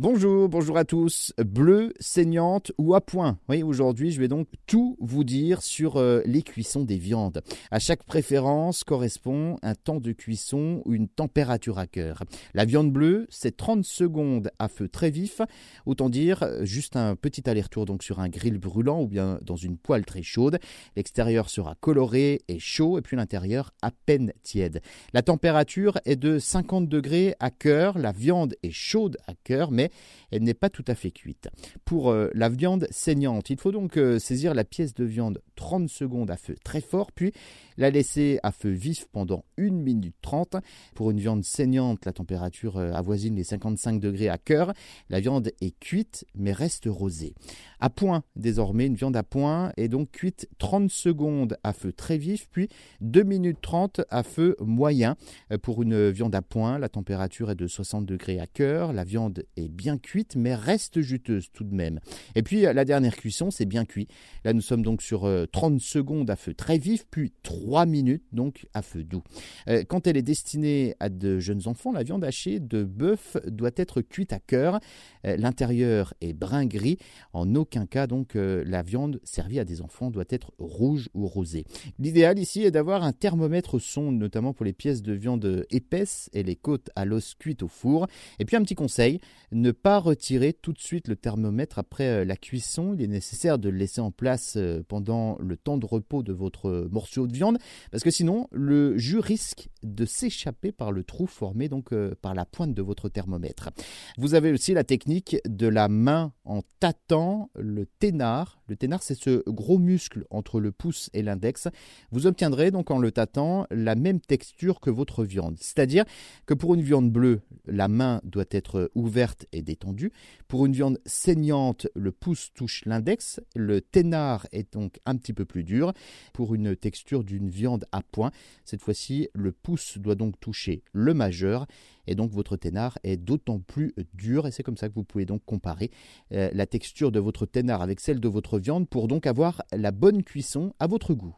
Bonjour, bonjour à tous. Bleu, saignante ou à point. Oui, aujourd'hui, je vais donc tout vous dire sur euh, les cuissons des viandes. À chaque préférence correspond un temps de cuisson ou une température à cœur. La viande bleue, c'est 30 secondes à feu très vif. Autant dire juste un petit aller-retour donc sur un grill brûlant ou bien dans une poêle très chaude. L'extérieur sera coloré et chaud et puis l'intérieur à peine tiède. La température est de 50 degrés à cœur. La viande est chaude à cœur, mais elle n'est pas tout à fait cuite. Pour euh, la viande saignante, il faut donc euh, saisir la pièce de viande 30 secondes à feu très fort, puis la laisser à feu vif pendant 1 minute 30. Pour une viande saignante, la température euh, avoisine les 55 degrés à cœur. La viande est cuite mais reste rosée. À point, désormais, une viande à point est donc cuite 30 secondes à feu très vif, puis 2 minutes 30 à feu moyen. Pour une viande à point, la température est de 60 degrés à cœur. La viande est bien cuite mais reste juteuse tout de même. Et puis la dernière cuisson, c'est bien cuit. Là, nous sommes donc sur 30 secondes à feu très vif, puis 3 minutes donc à feu doux. Euh, quand elle est destinée à de jeunes enfants, la viande hachée de bœuf doit être cuite à cœur. Euh, l'intérieur est brun gris. En aucun cas donc euh, la viande servie à des enfants doit être rouge ou rosée. L'idéal ici est d'avoir un thermomètre sonde, notamment pour les pièces de viande épaisses et les côtes à l'os cuites au four. Et puis un petit conseil, ne pas retirer tout de suite le thermomètre après la cuisson. Il est nécessaire de le laisser en place pendant le temps de repos de votre morceau de viande, parce que sinon le jus risque de s'échapper par le trou formé donc euh, par la pointe de votre thermomètre. Vous avez aussi la technique de la main en tâtant le ténard. Le ténard, c'est ce gros muscle entre le pouce et l'index. Vous obtiendrez donc en le tâtant la même texture que votre viande. C'est-à-dire que pour une viande bleue, la main doit être ouverte et détendue. Pour une viande saignante, le pouce touche l'index. Le ténard est donc un petit peu plus dur. Pour une texture d'une viande à point, cette fois-ci, le pouce doit donc toucher le majeur et donc votre ténard est d'autant plus dur et c'est comme ça que vous pouvez donc comparer euh, la texture de votre ténard avec celle de votre viande pour donc avoir la bonne cuisson à votre goût.